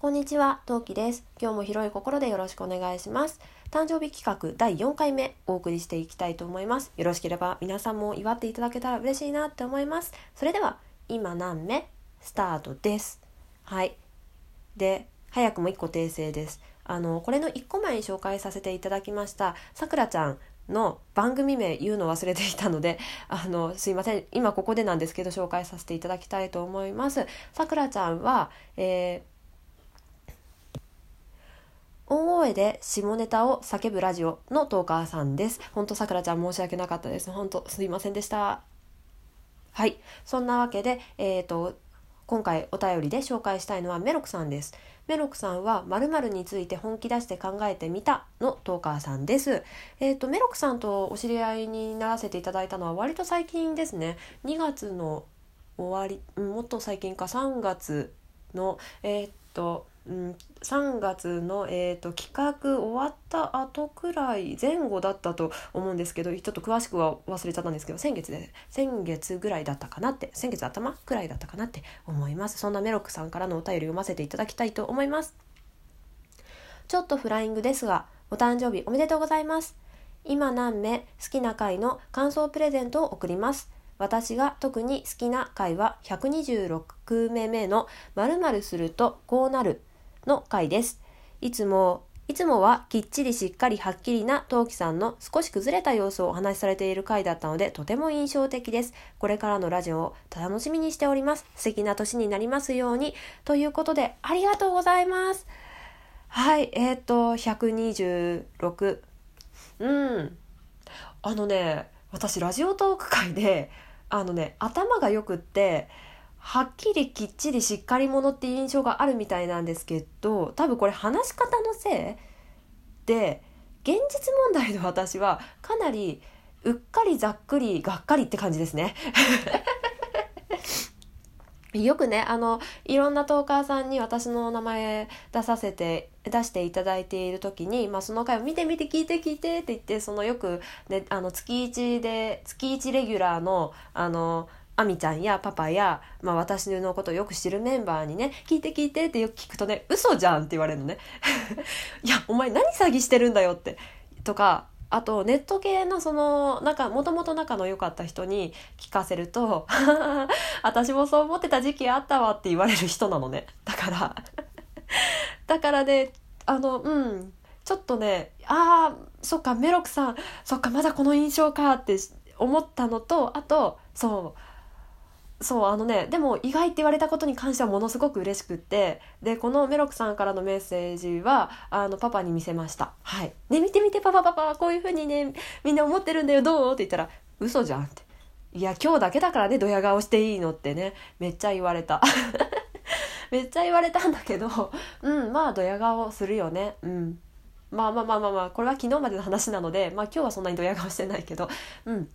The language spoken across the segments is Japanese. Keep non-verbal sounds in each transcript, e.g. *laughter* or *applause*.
こんにちは、トウキです。今日も広い心でよろしくお願いします。誕生日企画第4回目お送りしていきたいと思います。よろしければ皆さんも祝っていただけたら嬉しいなって思います。それでは、今何目？スタートです。はい。で、早くも1個訂正です。あの、これの1個前に紹介させていただきました、さくらちゃんの番組名言うの忘れていたので、*laughs* あの、すいません。今ここでなんですけど、紹介させていただきたいと思います。さくらちゃんは、えー大声で下ネタを叫ぶラジオのトーカーさんです。ほんとさくらちゃん申し訳なかったです。ほんとすいませんでした。はい。そんなわけで、えっ、と、今回お便りで紹介したいのはメロクさんです。メロクさんは〇〇について本気出して考えてみたのトーカーさんです。えっ、と、メロクさんとお知り合いにならせていただいたのは割と最近ですね。2月の終わり、もっと最近か3月の、えっ、と、うん、3月の、えー、と企画終わった後くらい前後だったと思うんですけどちょっと詳しくは忘れちゃったんですけど先月で先月ぐらいだったかなって先月頭くらいだったかなって思いますそんなメロクさんからのお便り読ませていただきたいと思います。ちょっとフライングですがお誕生日おめでとうございます。今何名好きな回の感想プレゼントを送ります。私が特に好きな回は126目目の〇〇するとこうなるの回です。いつも、いつもはきっちりしっかりはっきりな陶器さんの少し崩れた様子をお話しされている回だったのでとても印象的です。これからのラジオを楽しみにしております。素敵な年になりますように。ということで、ありがとうございます。はい、えっ、ー、と、126。うん。あのね、私ラジオトーク界で、あのね、頭がよくって、はっきりきっちりしっかり者っていう印象があるみたいなんですけど多分これ話し方のせいで現実問題の私はかなりうっかりざっくりがっかりって感じですね。*laughs* よくねあのいろんなトーカーさんに私の名前出させて出していただいている時に、まあ、その回を見て見て聞いて聞いてって言ってそのよく、ね、あの月1で月1レギュラーのあのあみちゃんやパパや、まあ、私のことをよく知るメンバーにね聞いて聞いてってよく聞くとね嘘じゃんって言われるのね。*laughs* いやお前何詐欺してるんだよって。とかあとネット系のそのなんかもともと仲の良かった人に聞かせると *laughs* 私もそう思ってた時期あったわって言われる人なのね。だから。*laughs* だからねあのうんちょっとねああそっかメロクさんそっかまだこの印象かって思ったのとあとそうそうあのねでも意外って言われたことに関してはものすごく嬉しくってでこのメロクさんからのメッセージはあのパパに見せました「はい、ね見て見てパパパパこういうふうにねみんな思ってるんだよどう?」って言ったら「嘘じゃん」って「いや今日だけだからねドヤ顔していいの」ってねめっちゃ言われた。*laughs* めっちゃ言われたんだけどうんまあドヤ顔するよね。うん。まあまあまあまあまあこれは昨日までの話なのでまあ今日はそんなにドヤ顔してないけどうん。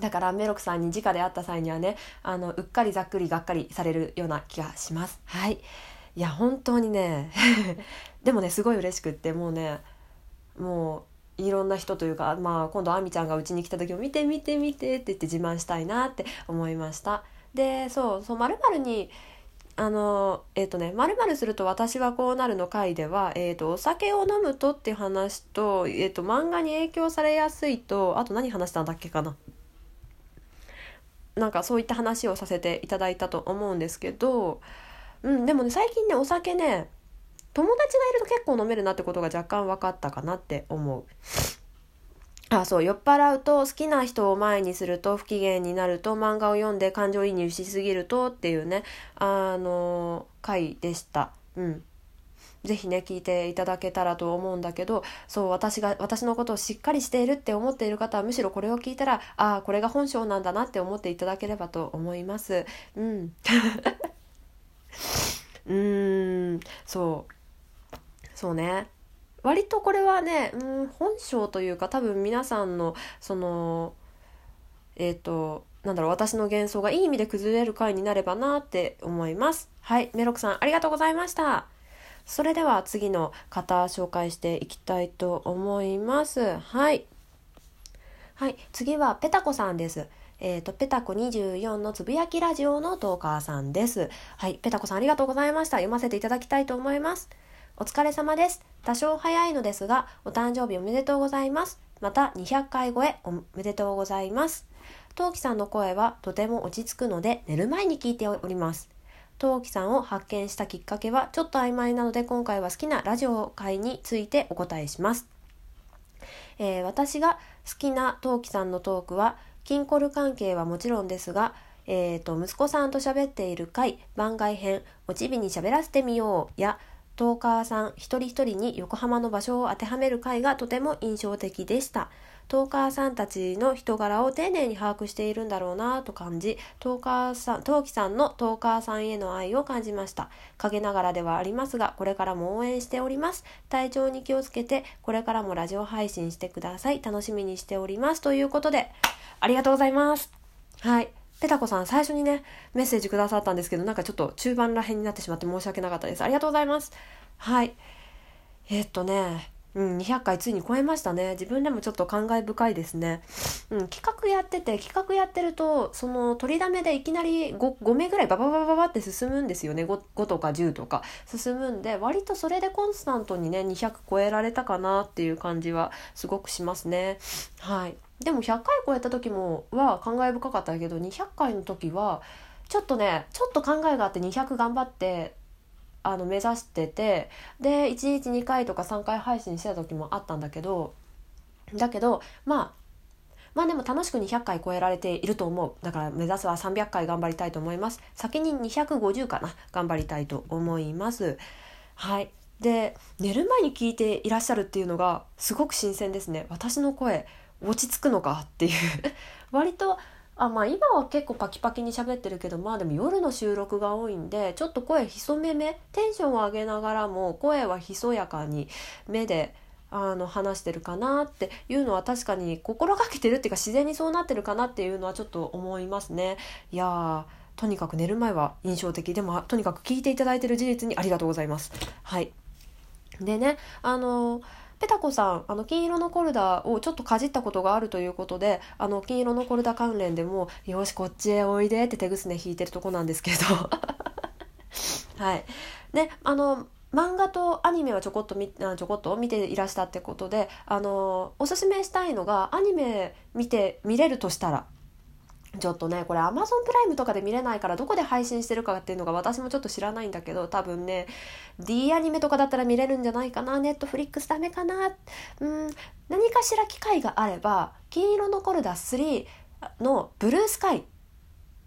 だからメロクさんに直で会った際にはねあのうっかりざっくりがっかりされるような気がします。はい。いや本当にね *laughs* でもねすごい嬉しくってもうねもういろんな人というか、まあ、今度あみちゃんがうちに来た時も「見て見て見て」って言って自慢したいなって思いました。でそうそうまるにあのえっ、ー、とね「まるすると私はこうなる」の回では、えーと、お酒を飲むとっていう話と,、えーと漫画に影響されやすいとあと何話したんだっけかななんかそういった話をさせていただいたと思うんですけど、うん、でもね最近ねお酒ね友達がいると結構飲めるなってことが若干分かったかなって思う。あそう酔っ払うと好きな人を前にすると不機嫌になると漫画を読んで感情移入しすぎるとっていうねあの回でした。うんぜひね聞いていただけたらと思うんだけどそう私が私のことをしっかりしているって思っている方はむしろこれを聞いたらああこれが本性なんだなって思っていただければと思います。うん。*laughs* うん。そう。そうね。割とこれはね、うん、本性というか多分皆さんのそのえっ、ー、となんだろう私の幻想がいい意味で崩れる回になればなって思います。はい。メロクさんありがとうございました。それでは次の方紹介していきたいと思います。はい。はい。次はペタコさんです。えっ、と、ペタコ24のつぶやきラジオのトーカーさんです。はい、ペタコさんありがとうございました。読ませていただきたいと思います。お疲れ様です。多少早いのですが、お誕生日おめでとうございます。また200回超えおめでとうございます。トウキさんの声はとても落ち着くので寝る前に聞いております。トウキさんを発見したきっかけはちょっと曖昧なので今回は好きなラジオ会についてお答えします。えー、私が好きなトウキさんのトークはキンコル関係はもちろんですが、えーと、息子さんと喋っている回番外編「おちびに喋らせてみよう」やトーカーさん一人一人に横浜の場所を当てはめる回がとても印象的でした。トーカーさんたちの人柄を丁寧に把握しているんだろうなと感じ、トーカーさん、トーキさんのトーカーさんへの愛を感じました。陰ながらではありますが、これからも応援しております。体調に気をつけて、これからもラジオ配信してください。楽しみにしております。ということで、ありがとうございます。はい。ペタコさん、最初にね、メッセージくださったんですけど、なんかちょっと中盤ら辺になってしまって申し訳なかったです。ありがとうございます。はい。えー、っとね、うん、200回ついに超えましたね。自分でもちょっと感慨深いですね。うん、企画やってて、企画やってると、その取りだめでいきなり 5, 5目ぐらいバババババって進むんですよね。5, 5とか10とか進むんで、割とそれでコンスタントにね、200超えられたかなっていう感じはすごくしますね。はい。でも100回超えた時もは感慨深かったけど、200回の時は、ちょっとね、ちょっと考えがあって200頑張ってあの目指しててで1日2回とか3回配信してた時もあったんだけどだけどまあまあでも楽しく200回超えられていると思う。だから目指すは300回頑張りたいと思います。先に250かな頑張りたいと思います。はい。で寝る前に聞いていらっしゃるっていうのがすごく新鮮ですね。私の声落ち着くのかっていう。*laughs* 割とあまあ今は結構パキパキに喋ってるけどまあでも夜の収録が多いんでちょっと声潜めめテンションを上げながらも声はひそやかに目であの話してるかなっていうのは確かに心がけてるっていうか自然にそうなってるかなっていうのはちょっと思いますね。いやとにかく寝る前は印象的でもとにかく聞いていただいてる事実にありがとうございます。はいでねあのーペタコさんあの金色のコルダをちょっとかじったことがあるということであの金色のコルダ関連でも「よしこっちへおいで」って手ぐすね引いてるとこなんですけど。*laughs* はい。であの漫画とアニメはちょこっとみちょこっと見ていらしたってことであのおすすめしたいのがアニメ見て見れるとしたら。ちょっとねこれ Amazon プライムとかで見れないからどこで配信してるかっていうのが私もちょっと知らないんだけど多分ね D アニメとかだったら見れるんじゃないかなネットフリックスダメかなうん何かしら機会があれば「金色のコルダ3」の「ブルースカイ」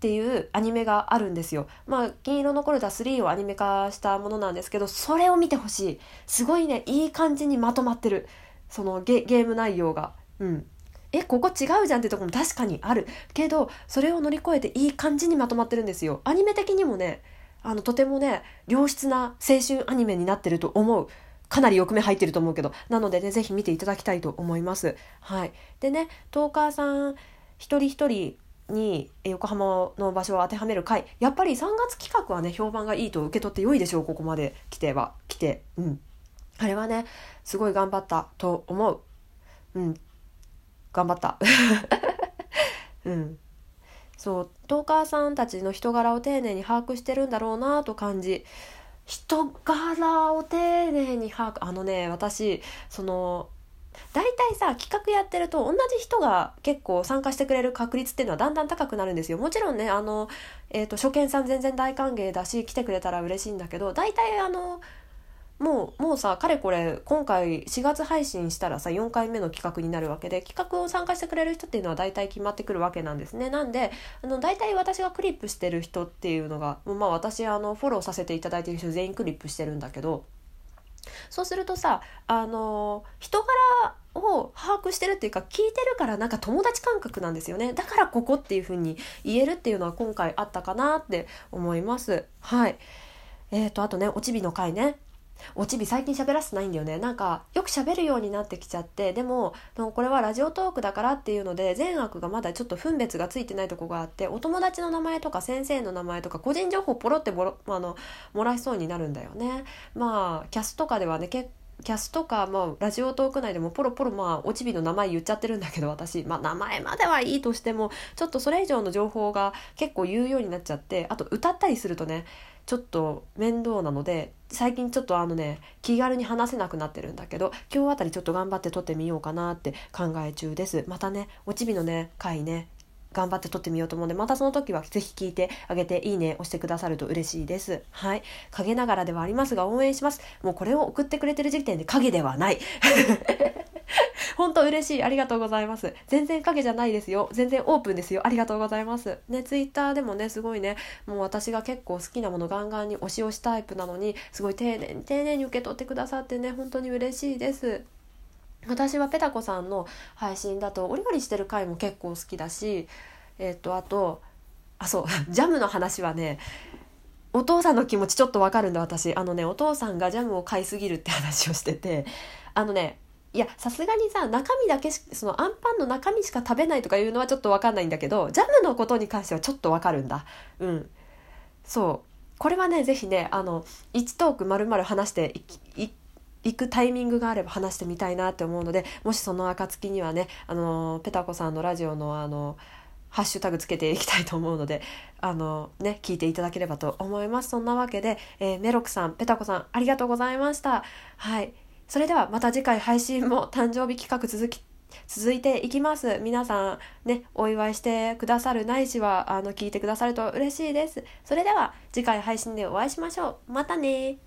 っていうアニメがあるんですよ。まあ、金色のコルダ3をアニメ化したものなんですけど、それを見てほしい。すごいね、いい感じにまとまってる。そのゲゲーム内容が。うん。えここ違うじゃんってとこも確かにある。けどそれを乗り越えていい感じにまとまってるんですよ。アニメ的にもねあのとてもね良質な青春アニメになってると思う。かなり欲目入ってると思うけど。なのでね是非見ていただきたいと思います。はい。でねトーカーさん一人一人に横浜の場所を当てはめる回。やっぱり3月企画はね評判がいいと受け取って良いでしょう。ここまで来ては来て。うん。あれはねすごい頑張ったと思う。うん。頑張った。*laughs* うん。そうトーカーさんたちの人柄を丁寧に把握してるんだろうなと感じ。人柄を丁寧に把握。あのね私その大体さ企画やってると同じ人が結構参加してくれる確率っていうのはだんだん高くなるんですよ。もちろんねあの、えーと初見さん全然大歓迎だし来てくれたら嬉しいんだけど大体あのもうもうさかれこれ今回4月配信したらさ4回目の企画になるわけで企画を参加してくれる人っていうのは大体決まってくるわけなんですね。なんであの大体私がクリップしてる人っていうのがまあ私あのフォローさせていただいてる人全員クリップしてるんだけどそうするとさあの人柄を把握してるっていうか聞いてるからなんか友達感覚なんですよね。だからここっていう風に言えるっていうのは今回あったかなって思います。はい。えーとあとねおちびの回ね。おちび最近喋らせてないんだよね。なんかよく喋るようになってきちゃって。でもこれはラジオトークだからっていうので善悪がまだちょっと分別がついてないとこがあってお友達の名前とか先生の名前とか個人情報ポロってボロあの漏らえそうになるんだよね。まあキャスとかではね結キャスとか、まあ、ラジオトーク内でもポロポロまあおちびの名前言っちゃってるんだけど私、まあ、名前まではいいとしてもちょっとそれ以上の情報が結構言うようになっちゃってあと歌ったりするとねちょっと面倒なので最近ちょっとあのね気軽に話せなくなってるんだけど今日あたりちょっと頑張って撮ってみようかなって考え中です。またねおちびのね回ね頑張って撮ってみようと思うのでまたその時はぜひ聞いてあげていいね押してくださると嬉しいです。はい。陰ながらではありますが応援します。もうこれを送ってくれてる時点で影ではない。*laughs* 本当嬉しい。ありがとうございます。全然影じゃないですよ。全然オープンですよ。ありがとうございます。ねツイッターでもねすごいね。もう私が結構好きなものガンガンに押し押しタイプなのにすごい丁寧に丁寧に受け取ってくださってね本当に嬉しいです。私はペタコさんの配信だとお料理してる回も結構好きだしえっ、とあとあそう *laughs* ジャムの話はねお父さんの気持ちちょっとわかるんだ私。あのねお父さんがジャムを買いすぎるって話をしててあのねいやさすがにさ中身だけしそのあんパンの中身しか食べないとかいうのはちょっとわかんないんだけどジャムのことに関してはちょっとわかるんだ。うん。そう。これはね是非ねあの1トークまるまる話していい行くタイミングがあれば話してみたいなって思うのでもしその暁にはねあのペタコさんのラジオのあのハッシュタグつけていきたいと思うのであのね聞いていただければと思います。そんなわけで、えー、メロクさんペタコさんありがとうございました。はい。それではまた次回配信も誕生日企画続き続いていきます。皆さんねお祝いしてくださるないしはあの聞いてくださると嬉しいです。それでは次回配信でお会いしましょう。またね